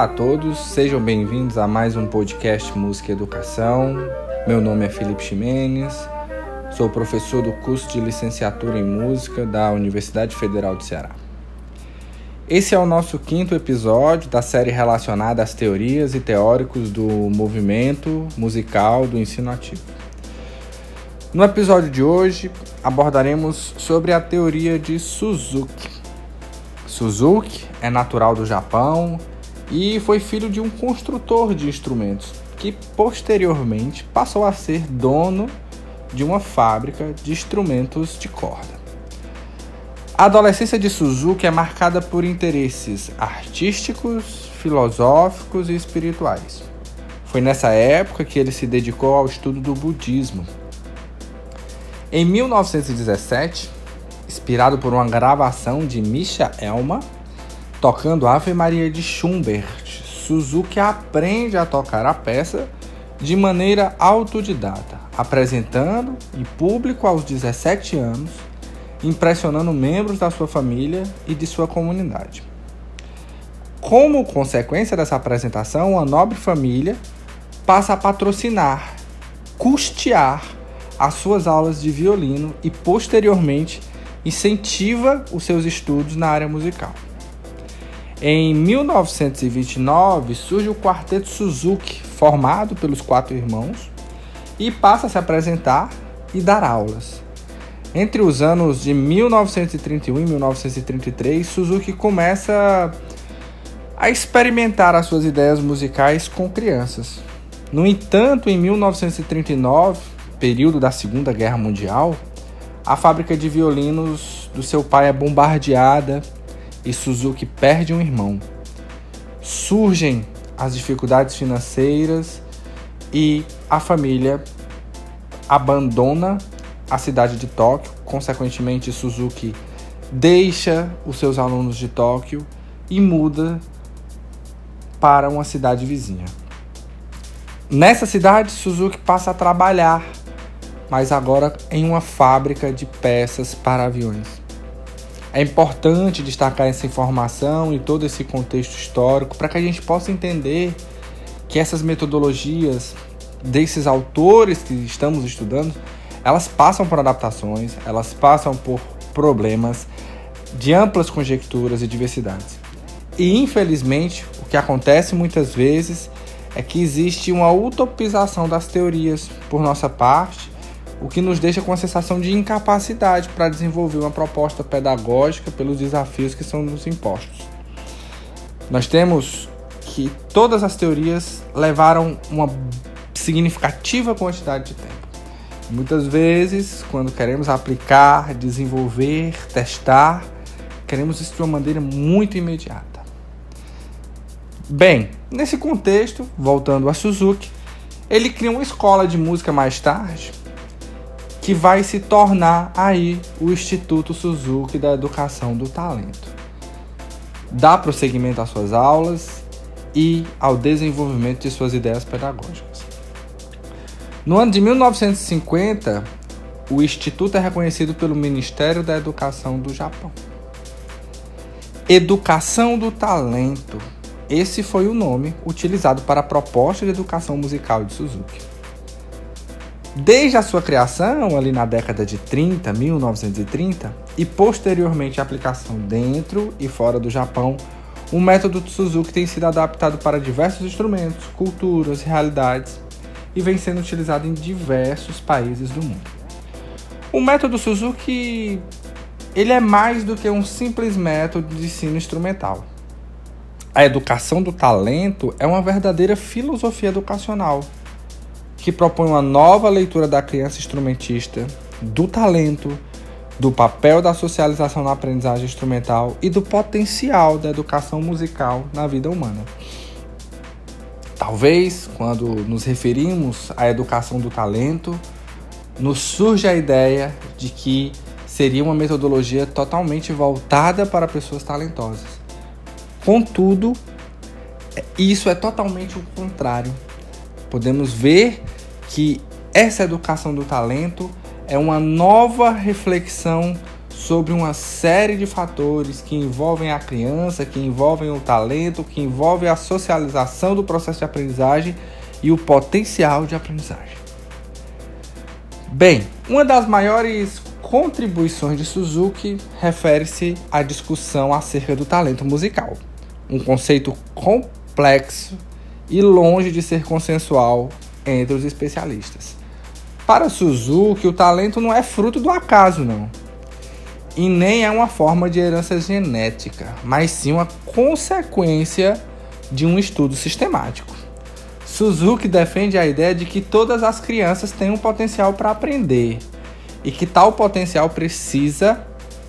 Olá a todos, sejam bem-vindos a mais um podcast Música e Educação. Meu nome é Felipe Ximenes, sou professor do curso de licenciatura em música da Universidade Federal do Ceará. Esse é o nosso quinto episódio da série relacionada às teorias e teóricos do movimento musical do ensino ativo. No episódio de hoje abordaremos sobre a teoria de Suzuki. Suzuki é natural do Japão e foi filho de um construtor de instrumentos que posteriormente passou a ser dono de uma fábrica de instrumentos de corda. A adolescência de Suzuki é marcada por interesses artísticos, filosóficos e espirituais. Foi nessa época que ele se dedicou ao estudo do budismo. Em 1917, inspirado por uma gravação de Misha Elma, tocando Ave Maria de Schubert, Suzuki aprende a tocar a peça de maneira autodidata, apresentando em público aos 17 anos, impressionando membros da sua família e de sua comunidade. Como consequência dessa apresentação, a nobre família passa a patrocinar, custear as suas aulas de violino e posteriormente incentiva os seus estudos na área musical. Em 1929 surge o Quarteto Suzuki, formado pelos quatro irmãos, e passa a se apresentar e dar aulas. Entre os anos de 1931 e 1933, Suzuki começa a experimentar as suas ideias musicais com crianças. No entanto, em 1939, período da Segunda Guerra Mundial, a fábrica de violinos do seu pai é bombardeada e Suzuki perde um irmão. Surgem as dificuldades financeiras e a família abandona a cidade de Tóquio. Consequentemente, Suzuki deixa os seus alunos de Tóquio e muda para uma cidade vizinha. Nessa cidade, Suzuki passa a trabalhar, mas agora em uma fábrica de peças para aviões. É importante destacar essa informação e todo esse contexto histórico para que a gente possa entender que essas metodologias desses autores que estamos estudando, elas passam por adaptações, elas passam por problemas de amplas conjecturas e diversidades. E infelizmente, o que acontece muitas vezes é que existe uma utopização das teorias por nossa parte o que nos deixa com a sensação de incapacidade para desenvolver uma proposta pedagógica pelos desafios que são nos impostos. Nós temos que todas as teorias levaram uma significativa quantidade de tempo. Muitas vezes, quando queremos aplicar, desenvolver, testar, queremos isso de uma maneira muito imediata. Bem, nesse contexto, voltando a Suzuki, ele cria uma escola de música mais tarde, que vai se tornar aí o Instituto Suzuki da Educação do Talento. Dá prosseguimento às suas aulas e ao desenvolvimento de suas ideias pedagógicas. No ano de 1950, o instituto é reconhecido pelo Ministério da Educação do Japão. Educação do Talento. Esse foi o nome utilizado para a proposta de educação musical de Suzuki. Desde a sua criação, ali na década de 30, 1930, e posteriormente a aplicação dentro e fora do Japão, o método Suzuki tem sido adaptado para diversos instrumentos, culturas, realidades e vem sendo utilizado em diversos países do mundo. O método Suzuki ele é mais do que um simples método de ensino instrumental. A educação do talento é uma verdadeira filosofia educacional que propõe uma nova leitura da criança instrumentista, do talento, do papel da socialização na aprendizagem instrumental e do potencial da educação musical na vida humana. Talvez, quando nos referimos à educação do talento, nos surge a ideia de que seria uma metodologia totalmente voltada para pessoas talentosas. Contudo, isso é totalmente o contrário podemos ver que essa educação do talento é uma nova reflexão sobre uma série de fatores que envolvem a criança, que envolvem o talento, que envolvem a socialização do processo de aprendizagem e o potencial de aprendizagem. Bem, uma das maiores contribuições de Suzuki refere-se à discussão acerca do talento musical, um conceito complexo e longe de ser consensual entre os especialistas. Para Suzuki, o talento não é fruto do acaso, não. E nem é uma forma de herança genética, mas sim uma consequência de um estudo sistemático. Suzuki defende a ideia de que todas as crianças têm um potencial para aprender e que tal potencial precisa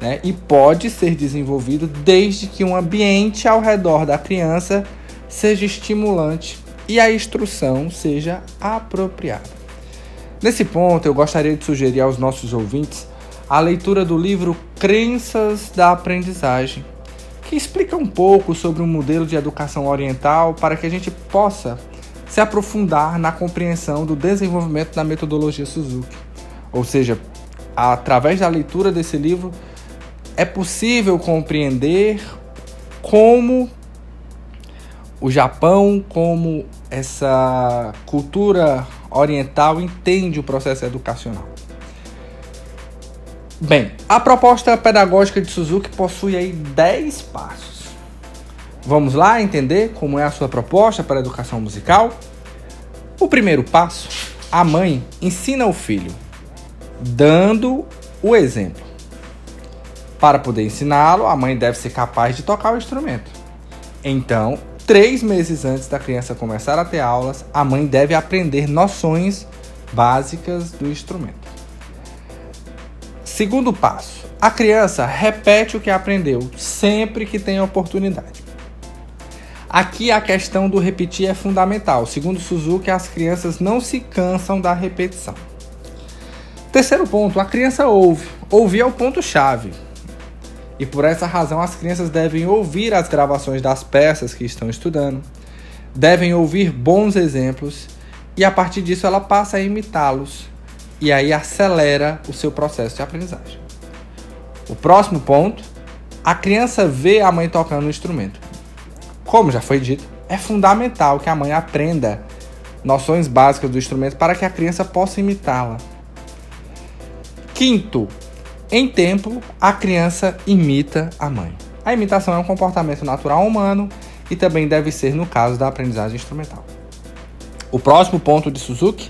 né, e pode ser desenvolvido desde que um ambiente ao redor da criança seja estimulante e a instrução seja apropriada. Nesse ponto, eu gostaria de sugerir aos nossos ouvintes a leitura do livro Crenças da Aprendizagem, que explica um pouco sobre o modelo de educação oriental para que a gente possa se aprofundar na compreensão do desenvolvimento da metodologia Suzuki. Ou seja, através da leitura desse livro, é possível compreender como o Japão, como essa cultura oriental entende o processo educacional. Bem, a proposta pedagógica de Suzuki possui aí 10 passos. Vamos lá entender como é a sua proposta para a educação musical? O primeiro passo, a mãe ensina o filho dando o exemplo. Para poder ensiná-lo, a mãe deve ser capaz de tocar o instrumento. Então, três meses antes da criança começar a ter aulas, a mãe deve aprender noções básicas do instrumento. Segundo passo: a criança repete o que aprendeu sempre que tem oportunidade. Aqui a questão do repetir é fundamental. Segundo Suzuki, as crianças não se cansam da repetição. Terceiro ponto, a criança ouve. Ouvir é o ponto-chave. E por essa razão as crianças devem ouvir as gravações das peças que estão estudando, devem ouvir bons exemplos e a partir disso ela passa a imitá-los e aí acelera o seu processo de aprendizagem. O próximo ponto, a criança vê a mãe tocando o instrumento. Como já foi dito, é fundamental que a mãe aprenda noções básicas do instrumento para que a criança possa imitá-la. Quinto, em tempo, a criança imita a mãe. A imitação é um comportamento natural humano e também deve ser no caso da aprendizagem instrumental. O próximo ponto de Suzuki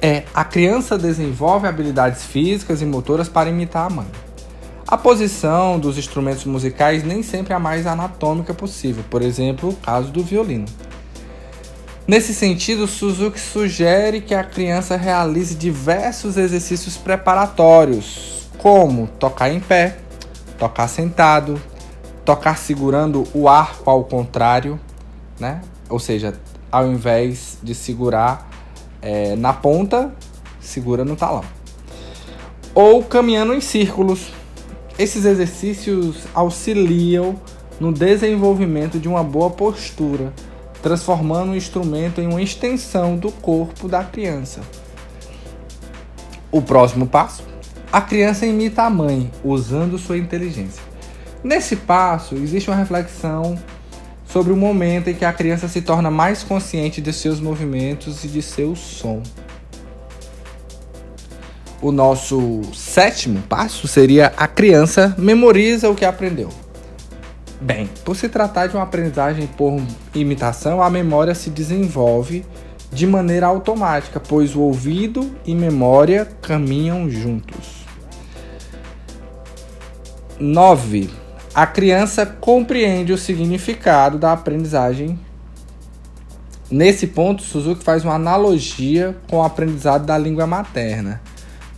é a criança desenvolve habilidades físicas e motoras para imitar a mãe. A posição dos instrumentos musicais nem sempre é a mais anatômica possível, por exemplo, o caso do violino. Nesse sentido, Suzuki sugere que a criança realize diversos exercícios preparatórios, como tocar em pé, tocar sentado, tocar segurando o arco ao contrário, né? Ou seja, ao invés de segurar é, na ponta, segura no talão. Ou caminhando em círculos. Esses exercícios auxiliam no desenvolvimento de uma boa postura transformando o instrumento em uma extensão do corpo da criança. O próximo passo: a criança imita a mãe usando sua inteligência. Nesse passo, existe uma reflexão sobre o momento em que a criança se torna mais consciente de seus movimentos e de seu som. O nosso sétimo passo seria a criança memoriza o que aprendeu. Bem, por se tratar de uma aprendizagem por imitação, a memória se desenvolve de maneira automática, pois o ouvido e memória caminham juntos. 9. A criança compreende o significado da aprendizagem. Nesse ponto, Suzuki faz uma analogia com o aprendizado da língua materna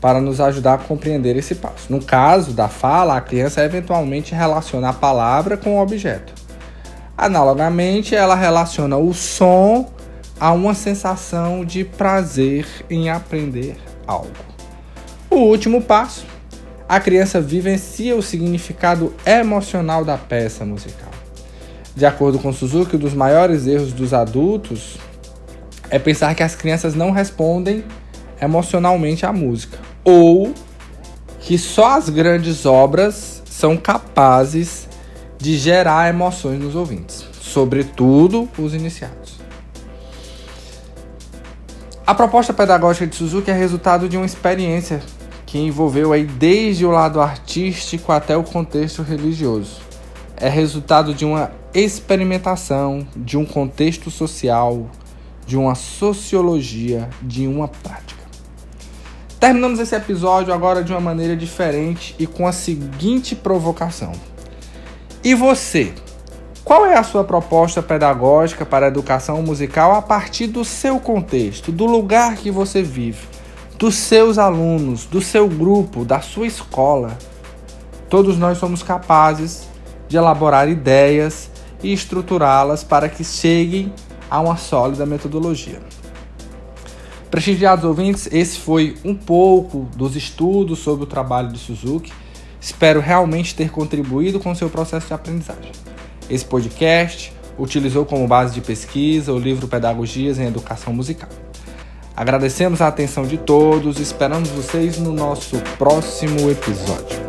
para nos ajudar a compreender esse passo. No caso da fala, a criança eventualmente relaciona a palavra com o objeto. Analogamente, ela relaciona o som a uma sensação de prazer em aprender algo. O último passo, a criança vivencia o significado emocional da peça musical. De acordo com Suzuki, um dos maiores erros dos adultos é pensar que as crianças não respondem emocionalmente à música ou que só as grandes obras são capazes de gerar emoções nos ouvintes, sobretudo os iniciados. A proposta pedagógica de Suzuki é resultado de uma experiência que envolveu aí desde o lado artístico até o contexto religioso. É resultado de uma experimentação, de um contexto social, de uma sociologia, de uma prática. Terminamos esse episódio agora de uma maneira diferente e com a seguinte provocação. E você? Qual é a sua proposta pedagógica para a educação musical a partir do seu contexto, do lugar que você vive, dos seus alunos, do seu grupo, da sua escola? Todos nós somos capazes de elaborar ideias e estruturá-las para que cheguem a uma sólida metodologia. Prestigiados ouvintes, esse foi um pouco dos estudos sobre o trabalho de Suzuki. Espero realmente ter contribuído com o seu processo de aprendizagem. Esse podcast utilizou como base de pesquisa o livro Pedagogias em Educação Musical. Agradecemos a atenção de todos e esperamos vocês no nosso próximo episódio.